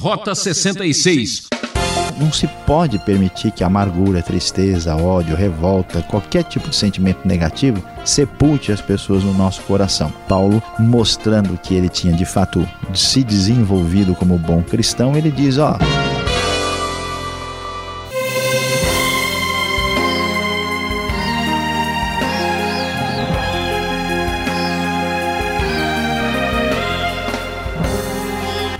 Rota 66. Não se pode permitir que amargura, tristeza, ódio, revolta, qualquer tipo de sentimento negativo sepulte as pessoas no nosso coração. Paulo, mostrando que ele tinha de fato se desenvolvido como bom cristão, ele diz: Ó. Oh,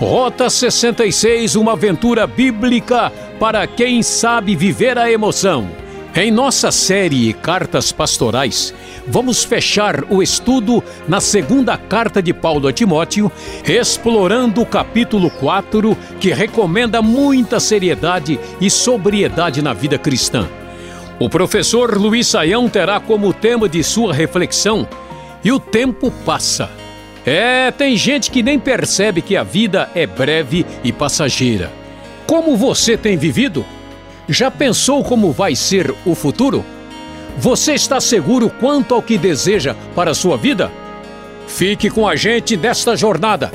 Rota 66, uma aventura bíblica para quem sabe viver a emoção. Em nossa série Cartas Pastorais, vamos fechar o estudo na segunda carta de Paulo a Timóteo, explorando o capítulo 4, que recomenda muita seriedade e sobriedade na vida cristã. O professor Luiz Saião terá como tema de sua reflexão: E o tempo passa. É, tem gente que nem percebe que a vida é breve e passageira. Como você tem vivido? Já pensou como vai ser o futuro? Você está seguro quanto ao que deseja para a sua vida? Fique com a gente nesta jornada.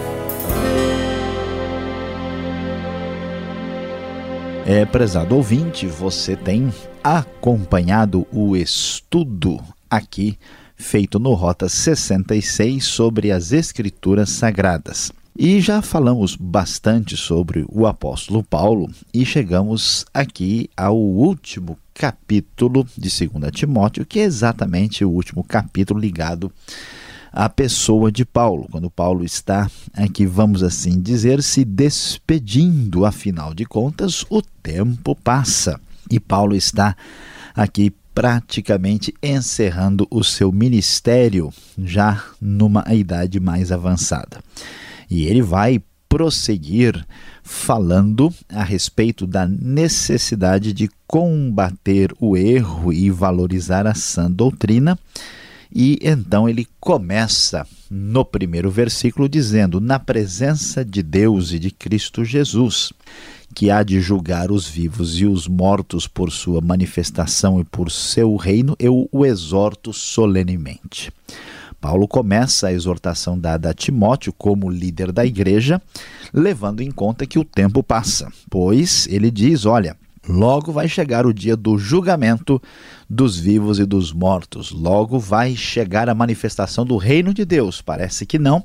É, prezado ouvinte, você tem acompanhado o estudo aqui feito no Rota 66 sobre as Escrituras Sagradas. E já falamos bastante sobre o apóstolo Paulo e chegamos aqui ao último capítulo de 2 Timóteo, que é exatamente o último capítulo ligado à pessoa de Paulo, quando Paulo está aqui, vamos assim dizer, se despedindo, afinal de contas, o tempo passa e Paulo está aqui praticamente encerrando o seu ministério já numa idade mais avançada. E ele vai prosseguir falando a respeito da necessidade de combater o erro e valorizar a sã doutrina. E então ele começa no primeiro versículo dizendo: Na presença de Deus e de Cristo Jesus que há de julgar os vivos e os mortos por sua manifestação e por seu reino, eu o exorto solenemente. Paulo começa a exortação dada a Timóteo como líder da igreja, levando em conta que o tempo passa, pois ele diz: olha, logo vai chegar o dia do julgamento dos vivos e dos mortos, logo vai chegar a manifestação do reino de Deus. Parece que não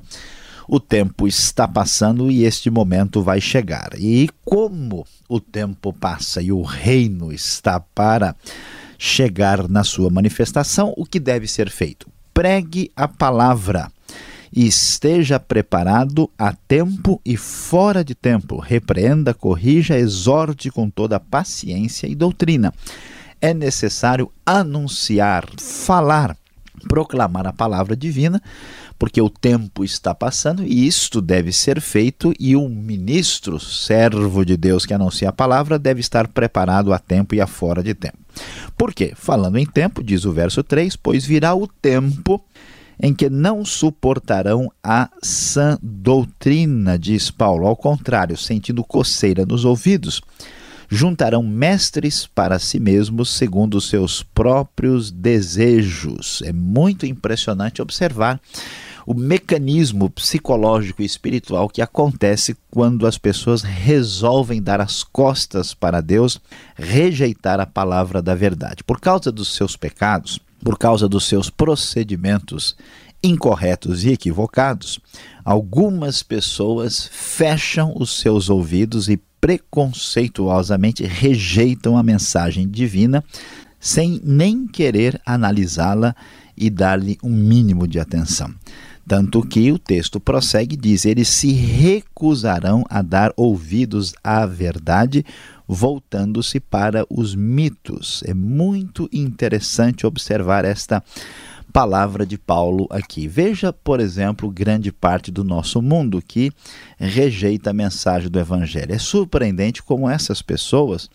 o tempo está passando e este momento vai chegar. E como o tempo passa e o reino está para chegar na sua manifestação, o que deve ser feito? Pregue a palavra e esteja preparado a tempo e fora de tempo. Repreenda, corrija, exorte com toda paciência e doutrina. É necessário anunciar, falar, proclamar a palavra divina porque o tempo está passando e isto deve ser feito e o ministro, servo de Deus que anuncia a palavra, deve estar preparado a tempo e a fora de tempo. Por quê? Falando em tempo, diz o verso 3, pois virá o tempo em que não suportarão a sã doutrina, diz Paulo, ao contrário, sentindo coceira nos ouvidos, juntarão mestres para si mesmos segundo os seus próprios desejos. É muito impressionante observar o mecanismo psicológico e espiritual que acontece quando as pessoas resolvem dar as costas para Deus, rejeitar a palavra da verdade. Por causa dos seus pecados, por causa dos seus procedimentos incorretos e equivocados, algumas pessoas fecham os seus ouvidos e preconceituosamente rejeitam a mensagem divina sem nem querer analisá-la e dar-lhe um mínimo de atenção. Tanto que o texto prossegue e diz: Eles se recusarão a dar ouvidos à verdade, voltando-se para os mitos. É muito interessante observar esta palavra de Paulo aqui. Veja, por exemplo, grande parte do nosso mundo que rejeita a mensagem do Evangelho. É surpreendente como essas pessoas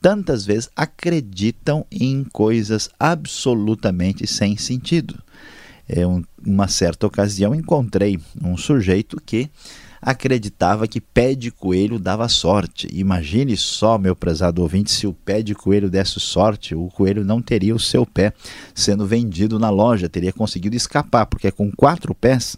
tantas vezes acreditam em coisas absolutamente sem sentido é, um, uma certa ocasião encontrei um sujeito que acreditava que pé de coelho dava sorte. Imagine só, meu prezado ouvinte, se o pé de coelho desse sorte, o coelho não teria o seu pé sendo vendido na loja, teria conseguido escapar, porque com quatro pés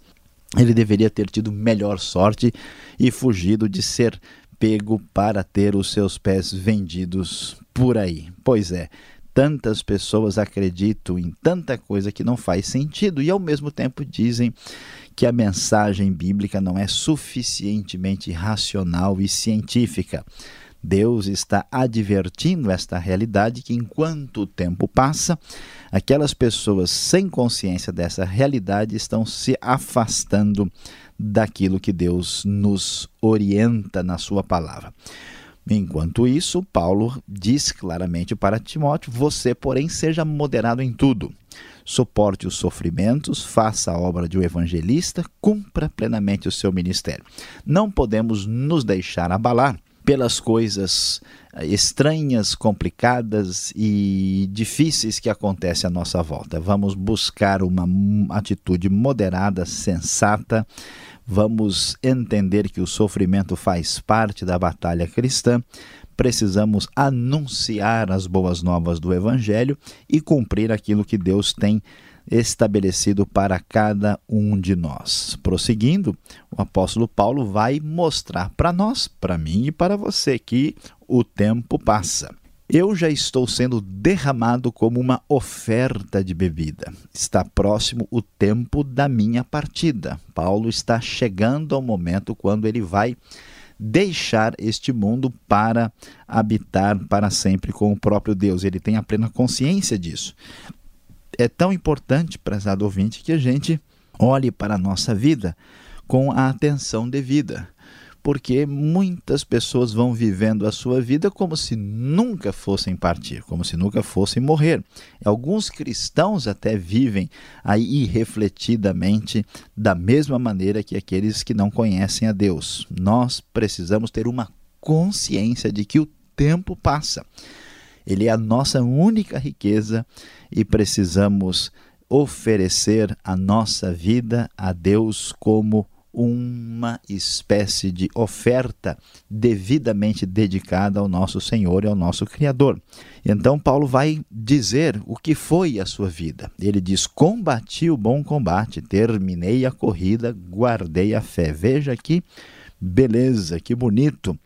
ele deveria ter tido melhor sorte e fugido de ser apego para ter os seus pés vendidos por aí. Pois é, tantas pessoas acreditam em tanta coisa que não faz sentido e ao mesmo tempo dizem que a mensagem bíblica não é suficientemente racional e científica. Deus está advertindo esta realidade que enquanto o tempo passa, aquelas pessoas sem consciência dessa realidade estão se afastando daquilo que Deus nos orienta na sua palavra. Enquanto isso, Paulo diz claramente para Timóteo: Você, porém, seja moderado em tudo. Suporte os sofrimentos, faça a obra de um evangelista, cumpra plenamente o seu ministério. Não podemos nos deixar abalar pelas coisas eh, estranhas, complicadas e difíceis que acontecem à nossa volta. Vamos buscar uma atitude moderada, sensata vamos entender que o sofrimento faz parte da batalha cristã, precisamos anunciar as boas novas do Evangelho e cumprir aquilo que Deus tem estabelecido para cada um de nós. Prosseguindo, o apóstolo Paulo vai mostrar para nós, para mim e para você, que o tempo passa. Eu já estou sendo derramado como uma oferta de bebida. Está próximo o tempo da minha partida. Paulo está chegando ao momento quando ele vai deixar este mundo para habitar para sempre com o próprio Deus. Ele tem a plena consciência disso. É tão importante, prezado ouvinte, que a gente olhe para a nossa vida com a atenção devida porque muitas pessoas vão vivendo a sua vida como se nunca fossem partir, como se nunca fossem morrer. Alguns cristãos até vivem aí irrefletidamente da mesma maneira que aqueles que não conhecem a Deus. Nós precisamos ter uma consciência de que o tempo passa. Ele é a nossa única riqueza e precisamos oferecer a nossa vida a Deus como uma espécie de oferta devidamente dedicada ao nosso Senhor e ao nosso Criador. Então, Paulo vai dizer o que foi a sua vida. Ele diz: Combati o bom combate, terminei a corrida, guardei a fé. Veja que beleza, que bonito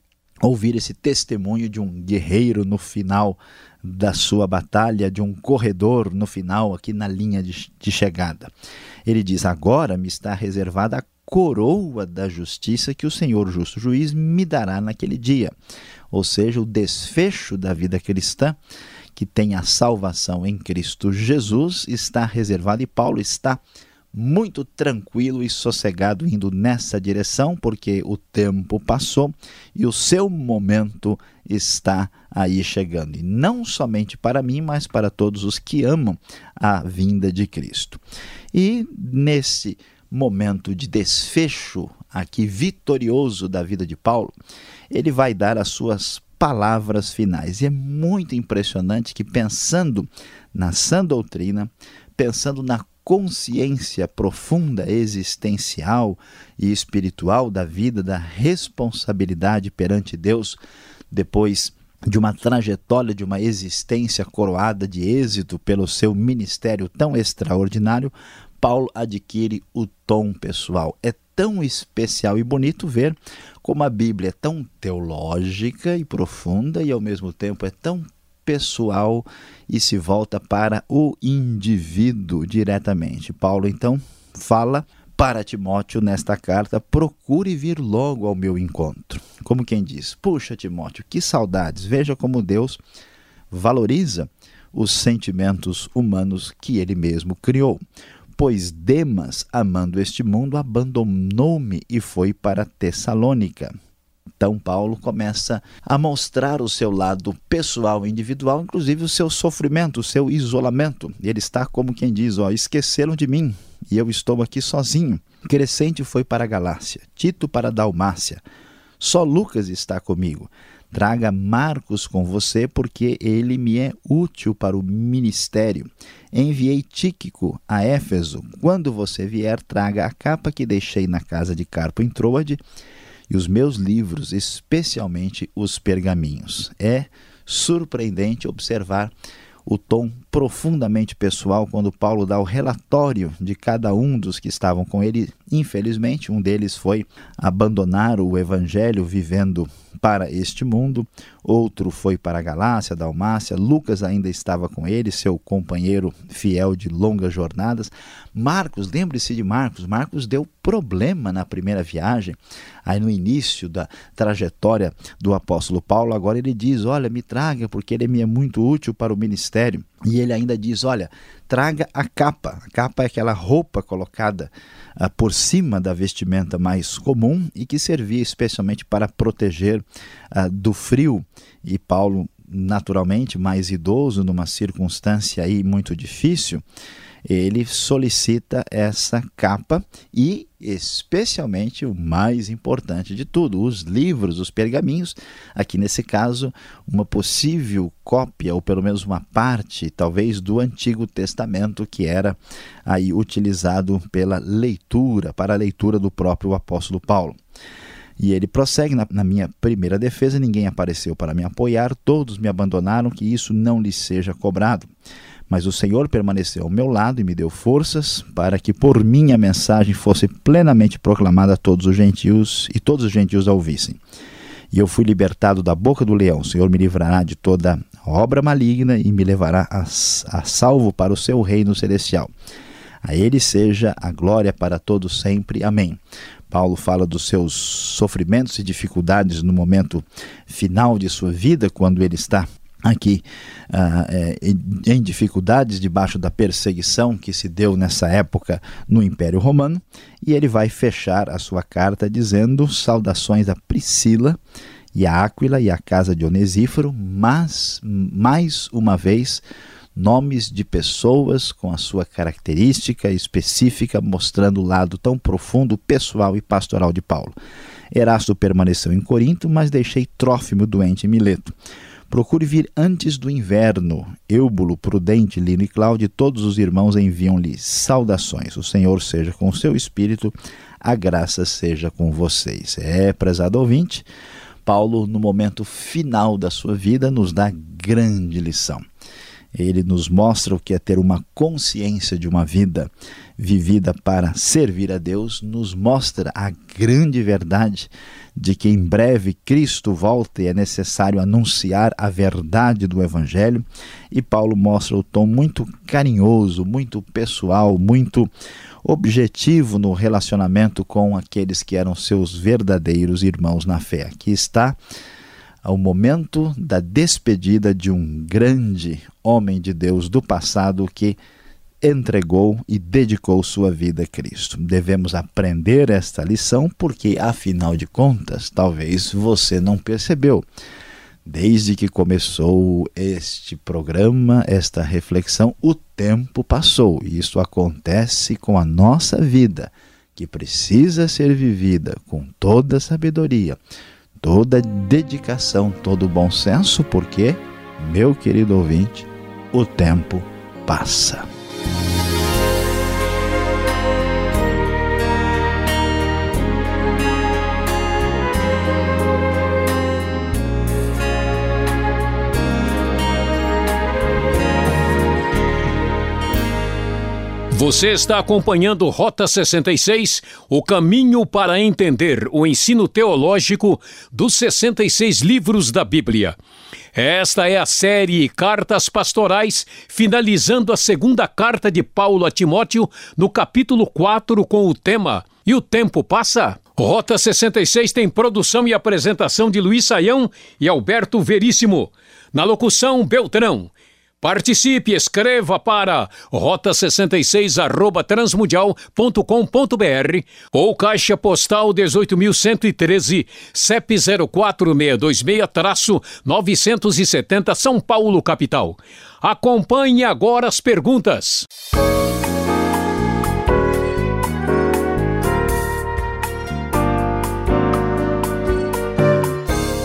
ouvir esse testemunho de um guerreiro no final da sua batalha, de um corredor no final, aqui na linha de, de chegada. Ele diz: Agora me está reservada a coroa da justiça que o Senhor justo juiz me dará naquele dia. Ou seja, o desfecho da vida cristã, que tem a salvação em Cristo Jesus, está reservado e Paulo está muito tranquilo e sossegado indo nessa direção, porque o tempo passou e o seu momento está aí chegando. E não somente para mim, mas para todos os que amam a vinda de Cristo. E nesse momento de desfecho aqui vitorioso da vida de Paulo, ele vai dar as suas palavras finais. E é muito impressionante que pensando na sã doutrina, pensando na consciência profunda, existencial e espiritual da vida, da responsabilidade perante Deus, depois de uma trajetória, de uma existência coroada de êxito pelo seu ministério tão extraordinário, Paulo adquire o tom pessoal. É tão especial e bonito ver como a Bíblia é tão teológica e profunda e ao mesmo tempo é tão pessoal e se volta para o indivíduo diretamente. Paulo então fala para Timóteo nesta carta: procure vir logo ao meu encontro. Como quem diz: Puxa, Timóteo, que saudades! Veja como Deus valoriza os sentimentos humanos que ele mesmo criou. Pois Demas, amando este mundo, abandonou-me e foi para Tessalônica. Então, Paulo começa a mostrar o seu lado pessoal, individual, inclusive o seu sofrimento, o seu isolamento. Ele está como quem diz: Ó, esqueceram de mim e eu estou aqui sozinho. Crescente foi para a Galácia, Tito para a Dalmácia. Só Lucas está comigo. Traga Marcos com você, porque ele me é útil para o ministério. Enviei Tíquico a Éfeso. Quando você vier, traga a capa que deixei na casa de Carpo em Troade e os meus livros, especialmente os pergaminhos. É surpreendente observar o tom profundamente pessoal quando Paulo dá o relatório de cada um dos que estavam com ele. Infelizmente, um deles foi abandonar o evangelho vivendo para este mundo, outro foi para a Galácia, Dalmácia, Lucas ainda estava com ele, seu companheiro fiel de longas jornadas. Marcos, lembre-se de Marcos, Marcos deu problema na primeira viagem, aí no início da trajetória do apóstolo Paulo, agora ele diz: Olha, me traga, porque ele me é muito útil para o ministério. E ele ainda diz: Olha, traga a capa. A capa é aquela roupa colocada uh, por cima da vestimenta mais comum e que servia especialmente para proteger uh, do frio. E Paulo, naturalmente, mais idoso, numa circunstância aí muito difícil, ele solicita essa capa e, especialmente, o mais importante de tudo, os livros, os pergaminhos. Aqui nesse caso, uma possível cópia, ou pelo menos uma parte, talvez, do Antigo Testamento que era aí utilizado pela leitura, para a leitura do próprio apóstolo Paulo. E ele prossegue na, na, minha primeira defesa: ninguém apareceu para me apoiar, todos me abandonaram, que isso não lhes seja cobrado. Mas o Senhor permaneceu ao meu lado e me deu forças para que por mim a mensagem fosse plenamente proclamada a todos os gentios e todos os gentios a ouvissem. E eu fui libertado da boca do leão. O Senhor me livrará de toda obra maligna e me levará a, a salvo para o seu reino celestial. A ele seja a glória para todos sempre. Amém. Paulo fala dos seus sofrimentos e dificuldades no momento final de sua vida, quando ele está aqui uh, é, em dificuldades debaixo da perseguição que se deu nessa época no Império Romano, e ele vai fechar a sua carta dizendo saudações a Priscila e a Áquila e a casa de Onesíforo, mas mais uma vez nomes de pessoas com a sua característica específica, mostrando o lado tão profundo, pessoal e pastoral de Paulo. Erasto permaneceu em Corinto, mas deixei Trófimo doente em Mileto. Procure vir antes do inverno. Eubulo, Prudente, Lino e Cláudio, todos os irmãos enviam-lhe saudações. O Senhor seja com o seu espírito, a graça seja com vocês. É, prezado ouvinte, Paulo, no momento final da sua vida, nos dá grande lição. Ele nos mostra o que é ter uma consciência de uma vida vivida para servir a Deus, nos mostra a grande verdade de que em breve Cristo volta e é necessário anunciar a verdade do Evangelho. E Paulo mostra o tom muito carinhoso, muito pessoal, muito objetivo no relacionamento com aqueles que eram seus verdadeiros irmãos na fé. Aqui está ao momento da despedida de um grande homem de Deus do passado que entregou e dedicou sua vida a Cristo. Devemos aprender esta lição porque, afinal de contas, talvez você não percebeu. Desde que começou este programa, esta reflexão, o tempo passou e isso acontece com a nossa vida, que precisa ser vivida com toda sabedoria, toda dedicação, todo bom senso, porque, meu querido ouvinte, o tempo passa. Você está acompanhando Rota 66, o caminho para entender o ensino teológico dos 66 livros da Bíblia. Esta é a série Cartas Pastorais, finalizando a segunda carta de Paulo a Timóteo, no capítulo 4, com o tema E o Tempo Passa? Rota 66 tem produção e apresentação de Luiz Saião e Alberto Veríssimo. Na locução, Beltrão. Participe, escreva para rota66 arroba transmundial.com.br ou caixa postal 18.113 CEP 04626-970 São Paulo, capital. Acompanhe agora as perguntas.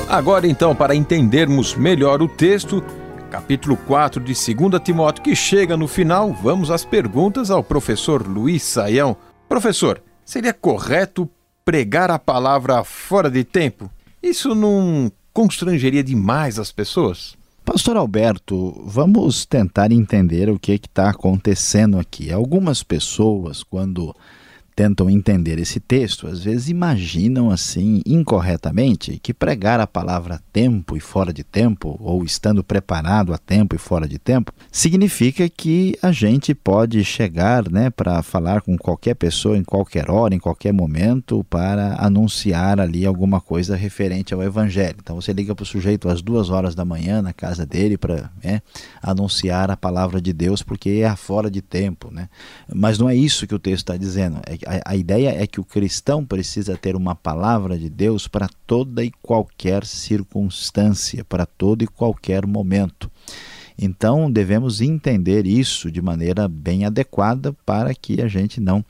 Agora então, para entendermos melhor o texto, capítulo 4 de 2 Timóteo, que chega no final, vamos às perguntas ao professor Luiz Saião. Professor, seria correto pregar a palavra fora de tempo? Isso não constrangeria demais as pessoas? Pastor Alberto, vamos tentar entender o que está acontecendo aqui. Algumas pessoas, quando tentam entender esse texto, às vezes imaginam assim, incorretamente, que pregar a palavra tempo e fora de tempo, ou estando preparado a tempo e fora de tempo, significa que a gente pode chegar né, para falar com qualquer pessoa em qualquer hora, em qualquer momento, para anunciar ali alguma coisa referente ao Evangelho. Então você liga para o sujeito às duas horas da manhã na casa dele para né, anunciar a palavra de Deus, porque é fora de tempo. Né? Mas não é isso que o texto está dizendo. É a, a ideia é que o cristão precisa ter uma palavra de Deus para toda e qualquer circunstância, para todo e qualquer momento. Então devemos entender isso de maneira bem adequada para que a gente não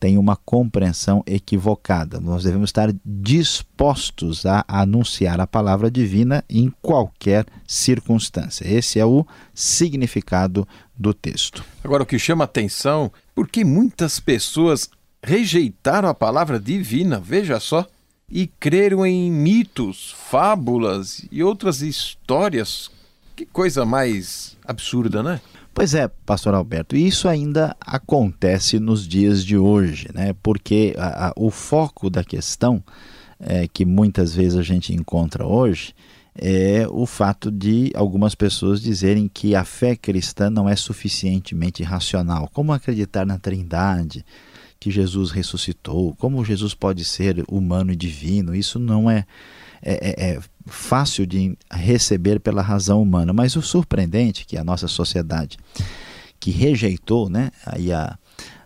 tenha uma compreensão equivocada. Nós devemos estar dispostos a anunciar a palavra divina em qualquer circunstância. Esse é o significado do texto. Agora, o que chama atenção, porque muitas pessoas rejeitaram a palavra divina, veja só, e creram em mitos, fábulas e outras histórias. Que coisa mais absurda, né? Pois é, pastor Alberto, isso ainda acontece nos dias de hoje, né? Porque a, a, o foco da questão é, que muitas vezes a gente encontra hoje é o fato de algumas pessoas dizerem que a fé cristã não é suficientemente racional. Como acreditar na Trindade? Que Jesus ressuscitou, como Jesus pode ser humano e divino, isso não é, é, é, é fácil de receber pela razão humana. Mas o surpreendente que a nossa sociedade, que rejeitou né, aí a,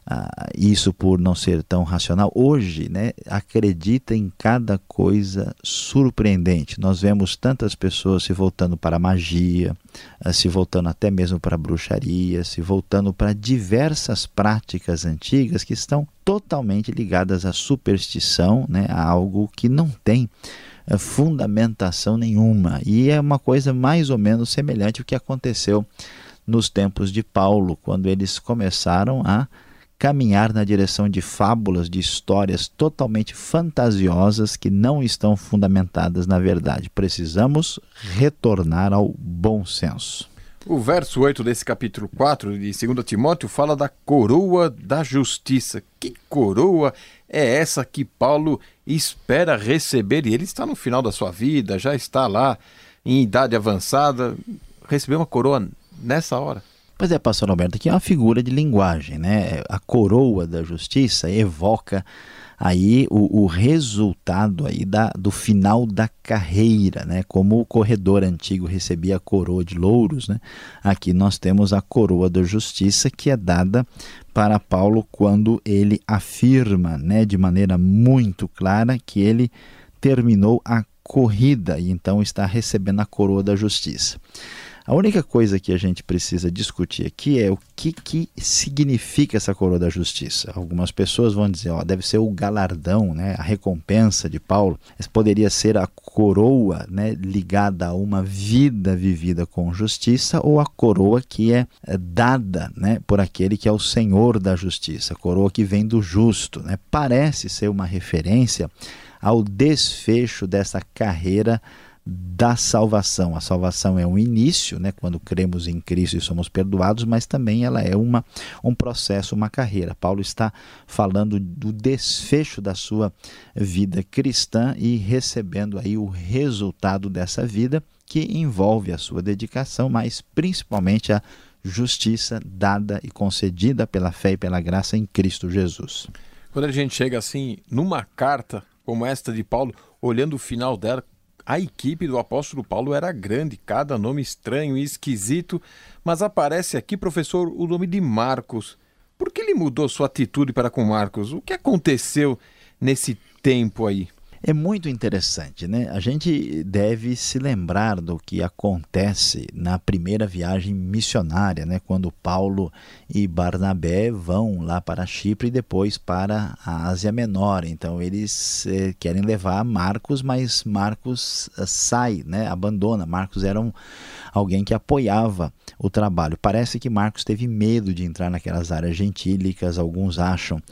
ah, isso por não ser tão racional, hoje né, acredita em cada coisa surpreendente. Nós vemos tantas pessoas se voltando para a magia, ah, se voltando até mesmo para a bruxaria, se voltando para diversas práticas antigas que estão totalmente ligadas à superstição, né, a algo que não tem ah, fundamentação nenhuma. E é uma coisa mais ou menos semelhante ao que aconteceu nos tempos de Paulo, quando eles começaram a caminhar na direção de fábulas, de histórias totalmente fantasiosas que não estão fundamentadas na verdade. Precisamos retornar ao bom senso. O verso 8 desse capítulo 4 de 2 Timóteo fala da coroa da justiça. Que coroa é essa que Paulo espera receber? E ele está no final da sua vida, já está lá em idade avançada. Receber uma coroa nessa hora. Pois é, pastor Alberto, aqui é uma figura de linguagem, né? A coroa da justiça evoca aí o, o resultado aí da, do final da carreira, né? Como o corredor antigo recebia a coroa de louros, né? Aqui nós temos a coroa da justiça que é dada para Paulo quando ele afirma, né, de maneira muito clara que ele terminou a corrida e então está recebendo a coroa da justiça. A única coisa que a gente precisa discutir aqui é o que, que significa essa coroa da justiça. Algumas pessoas vão dizer, ó, deve ser o galardão, né, a recompensa de Paulo. Essa poderia ser a coroa né, ligada a uma vida vivida com justiça ou a coroa que é, é dada né, por aquele que é o Senhor da justiça, a coroa que vem do justo. Né? Parece ser uma referência ao desfecho dessa carreira da salvação. A salvação é um início, né, quando cremos em Cristo e somos perdoados, mas também ela é uma, um processo, uma carreira. Paulo está falando do desfecho da sua vida cristã e recebendo aí o resultado dessa vida que envolve a sua dedicação, mas principalmente a justiça dada e concedida pela fé e pela graça em Cristo Jesus. Quando a gente chega assim numa carta como esta de Paulo, olhando o final dela, a equipe do apóstolo Paulo era grande, cada nome estranho e esquisito, mas aparece aqui, professor, o nome de Marcos. Por que ele mudou sua atitude para com Marcos? O que aconteceu nesse tempo aí? É muito interessante, né? A gente deve se lembrar do que acontece na primeira viagem missionária, né? Quando Paulo e Barnabé vão lá para Chipre e depois para a Ásia Menor. Então eles eh, querem levar Marcos, mas Marcos eh, sai, né? Abandona. Marcos era um, alguém que apoiava o trabalho. Parece que Marcos teve medo de entrar naquelas áreas gentílicas. Alguns acham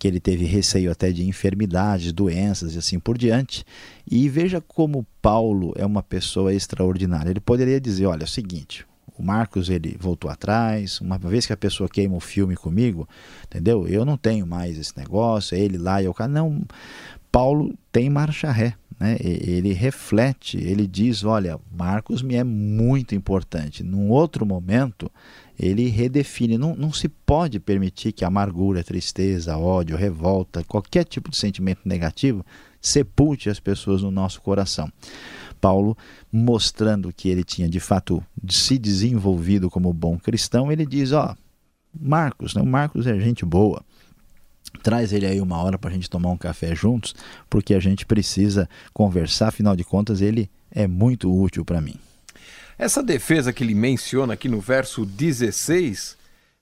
que ele teve receio até de enfermidades, doenças e assim por diante. E veja como Paulo é uma pessoa extraordinária. Ele poderia dizer: olha, é o seguinte, o Marcos ele voltou atrás, uma vez que a pessoa queima o filme comigo, entendeu? Eu não tenho mais esse negócio, ele lá e eu cá. Não, Paulo tem marcha ré. Né? Ele reflete, ele diz: olha, Marcos me é muito importante. Num outro momento, ele redefine. Não, não se pode permitir que amargura, tristeza, ódio, revolta, qualquer tipo de sentimento negativo sepulte as pessoas no nosso coração. Paulo, mostrando que ele tinha de fato se desenvolvido como bom cristão, ele diz: ó, Marcos, né? Marcos é gente boa Traz ele aí uma hora para a gente tomar um café juntos, porque a gente precisa conversar, afinal de contas, ele é muito útil para mim. Essa defesa que ele menciona aqui no verso 16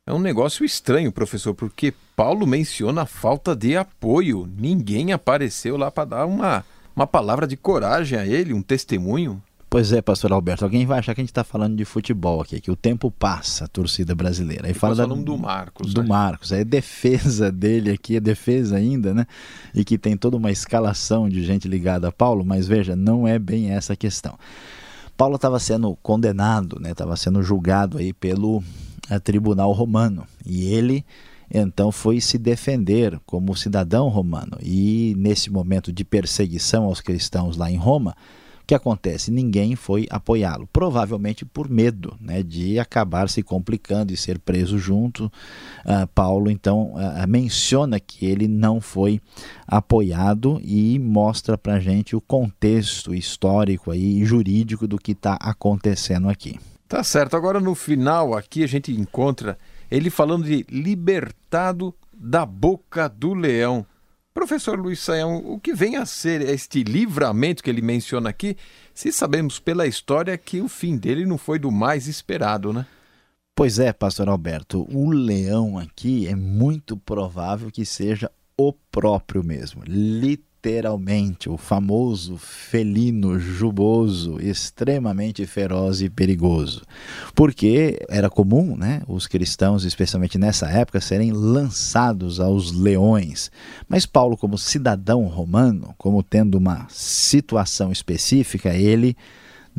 é um negócio estranho, professor, porque Paulo menciona a falta de apoio. Ninguém apareceu lá para dar uma, uma palavra de coragem a ele, um testemunho. Pois é, pastor Alberto, alguém vai achar que a gente está falando de futebol aqui, que o tempo passa, a torcida brasileira. Aí fala da, do Marcos. Do né? Marcos, é defesa dele aqui, é defesa ainda, né? E que tem toda uma escalação de gente ligada a Paulo, mas veja, não é bem essa a questão. Paulo estava sendo condenado, né? Estava sendo julgado aí pelo eh, tribunal romano e ele então foi se defender como cidadão romano e nesse momento de perseguição aos cristãos lá em Roma que acontece? Ninguém foi apoiá-lo, provavelmente por medo né, de acabar se complicando e ser preso junto. Uh, Paulo então uh, menciona que ele não foi apoiado e mostra para a gente o contexto histórico e jurídico do que está acontecendo aqui. Tá certo. Agora no final aqui a gente encontra ele falando de libertado da boca do leão. Professor Luiz Saião, o que vem a ser este livramento que ele menciona aqui, se sabemos pela história que o fim dele não foi do mais esperado, né? Pois é, pastor Alberto, o leão aqui é muito provável que seja o próprio mesmo, literalmente literalmente o famoso felino juboso, extremamente feroz e perigoso. Porque era comum, né, os cristãos, especialmente nessa época, serem lançados aos leões. Mas Paulo, como cidadão romano, como tendo uma situação específica, ele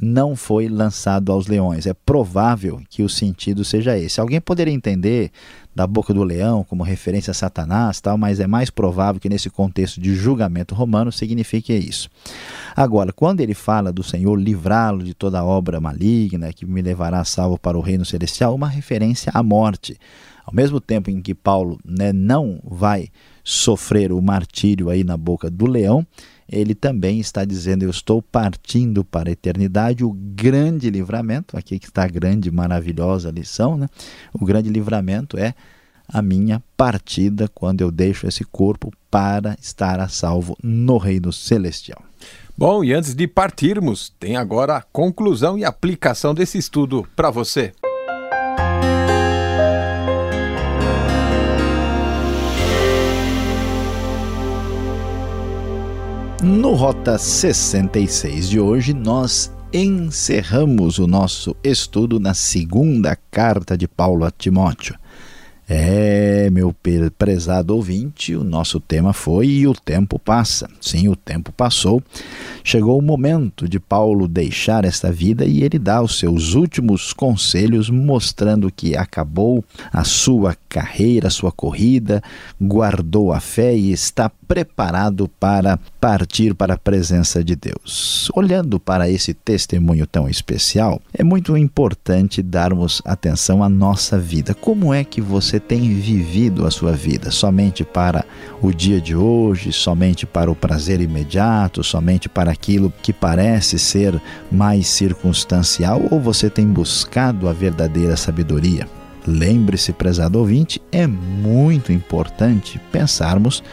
não foi lançado aos leões. É provável que o sentido seja esse. Alguém poderia entender da boca do leão como referência a Satanás, tal, mas é mais provável que nesse contexto de julgamento romano signifique isso. Agora, quando ele fala do Senhor livrá-lo de toda obra maligna que me levará salvo para o reino celestial, uma referência à morte. Ao mesmo tempo em que Paulo né, não vai sofrer o martírio aí na boca do leão, ele também está dizendo: Eu estou partindo para a eternidade, o grande livramento, aqui que está a grande, maravilhosa lição, né? O grande livramento é a minha partida quando eu deixo esse corpo para estar a salvo no reino celestial. Bom, e antes de partirmos, tem agora a conclusão e aplicação desse estudo para você. No Rota 66 de hoje, nós encerramos o nosso estudo na segunda carta de Paulo a Timóteo. É, meu prezado ouvinte, o nosso tema foi e o tempo passa. Sim, o tempo passou. Chegou o momento de Paulo deixar esta vida e ele dá os seus últimos conselhos, mostrando que acabou a sua carreira, a sua corrida, guardou a fé e está preparado para partir para a presença de Deus. Olhando para esse testemunho tão especial, é muito importante darmos atenção à nossa vida. Como é que você tem vivido a sua vida? Somente para o dia de hoje, somente para o prazer imediato, somente para aquilo que parece ser mais circunstancial, ou você tem buscado a verdadeira sabedoria? Lembre-se, prezado ouvinte, é muito importante pensarmos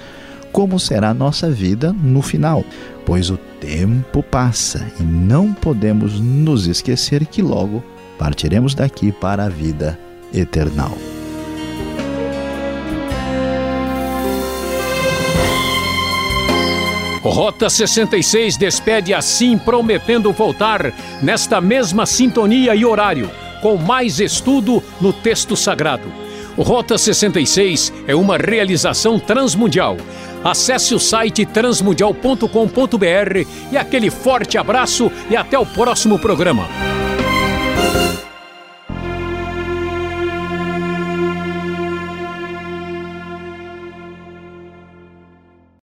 como será nossa vida no final, pois o tempo passa e não podemos nos esquecer que logo partiremos daqui para a vida eternal. Rota 66 despede assim, prometendo voltar nesta mesma sintonia e horário, com mais estudo no texto sagrado Rota 66 é uma realização transmundial. Acesse o site transmundial.com.br e aquele forte abraço e até o próximo programa.